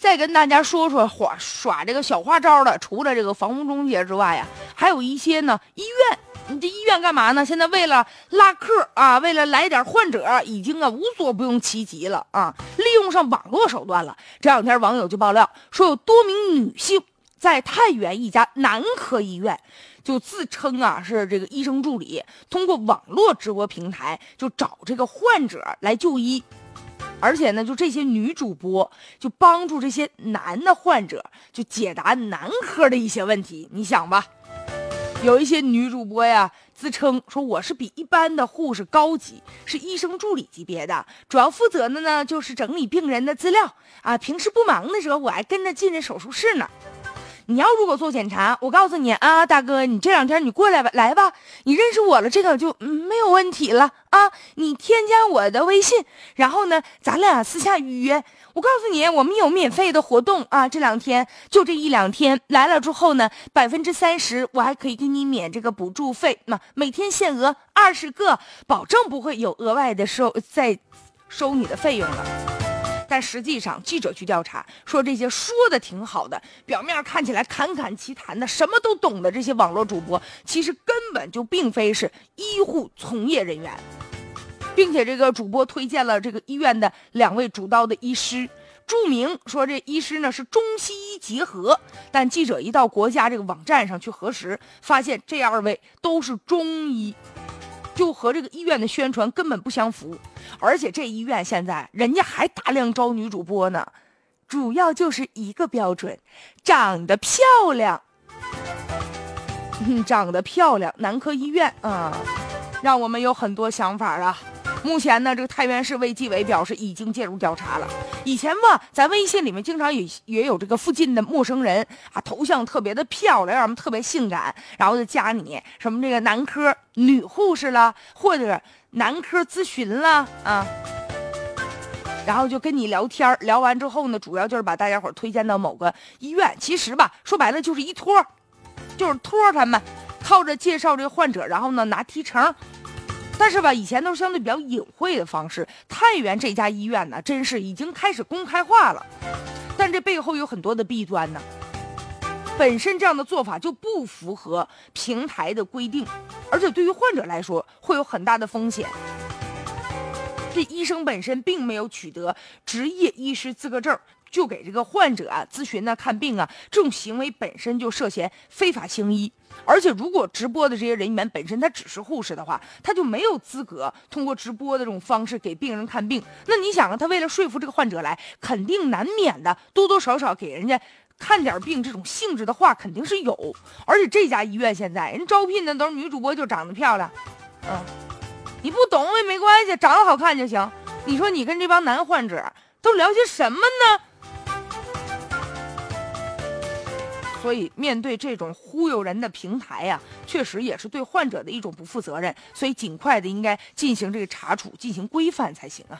再跟大家说说耍耍这个小花招的，除了这个房屋中介之外呀，还有一些呢医院。你这医院干嘛呢？现在为了拉客啊，为了来点患者，已经啊无所不用其极了啊，利用上网络手段了。这两天网友就爆料说，有多名女性在太原一家男科医院，就自称啊是这个医生助理，通过网络直播平台就找这个患者来就医。而且呢，就这些女主播就帮助这些男的患者就解答男科的一些问题。你想吧，有一些女主播呀，自称说我是比一般的护士高级，是医生助理级别的，主要负责的呢就是整理病人的资料啊。平时不忙的时候，我还跟着进这手术室呢。你要如果做检查，我告诉你啊，大哥，你这两天你过来吧，来吧，你认识我了，这个就没有问题了啊。你添加我的微信，然后呢，咱俩私下预约。我告诉你，我们有免费的活动啊，这两天就这一两天来了之后呢，百分之三十我还可以给你免这个补助费，那每天限额二十个，保证不会有额外的收再收你的费用了。但实际上，记者去调查说，这些说的挺好的，表面看起来侃侃其谈的，什么都懂的这些网络主播，其实根本就并非是医护从业人员，并且这个主播推荐了这个医院的两位主刀的医师，注明说这医师呢是中西医结合。但记者一到国家这个网站上去核实，发现这二位都是中医。就和这个医院的宣传根本不相符，而且这医院现在人家还大量招女主播呢，主要就是一个标准，长得漂亮，长得漂亮，男科医院啊，让我们有很多想法啊。目前呢，这个太原市卫计委表示已经介入调查了。以前吧，咱微信里面经常也也有这个附近的陌生人啊，头像特别的漂亮，让我们特别性感，然后就加你什么这个男科女护士了，或者男科咨询了啊，然后就跟你聊天聊完之后呢，主要就是把大家伙推荐到某个医院。其实吧，说白了就是一托，就是托他们，靠着介绍这个患者，然后呢拿提成。但是吧，以前都是相对比较隐晦的方式。太原这家医院呢，真是已经开始公开化了，但这背后有很多的弊端呢。本身这样的做法就不符合平台的规定，而且对于患者来说会有很大的风险。这医生本身并没有取得执业医师资格证。就给这个患者啊咨询啊看病啊，这种行为本身就涉嫌非法行医。而且，如果直播的这些人员本身他只是护士的话，他就没有资格通过直播的这种方式给病人看病。那你想啊，他为了说服这个患者来，肯定难免的多多少少给人家看点病这种性质的话肯定是有。而且这家医院现在人招聘的都是女主播，就长得漂亮。嗯，你不懂也没关系，长得好看就行。你说你跟这帮男患者都聊些什么呢？所以，面对这种忽悠人的平台呀，确实也是对患者的一种不负责任。所以，尽快的应该进行这个查处，进行规范才行啊。